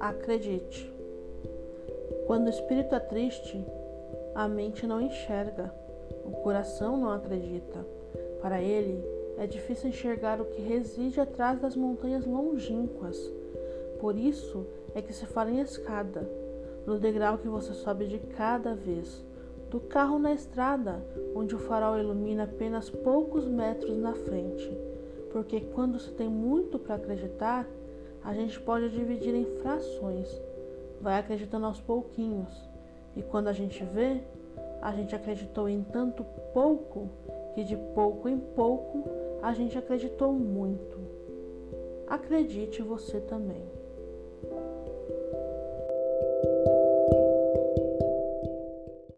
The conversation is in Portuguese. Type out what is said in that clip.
Acredite. Quando o espírito é triste, a mente não enxerga, o coração não acredita. Para ele, é difícil enxergar o que reside atrás das montanhas longínquas. Por isso é que se fala em escada, no degrau que você sobe de cada vez, do carro na estrada, onde o farol ilumina apenas poucos metros na frente. Porque quando se tem muito para acreditar, a gente pode dividir em frações, vai acreditando aos pouquinhos. E quando a gente vê, a gente acreditou em tanto pouco que de pouco em pouco a gente acreditou muito. Acredite você também.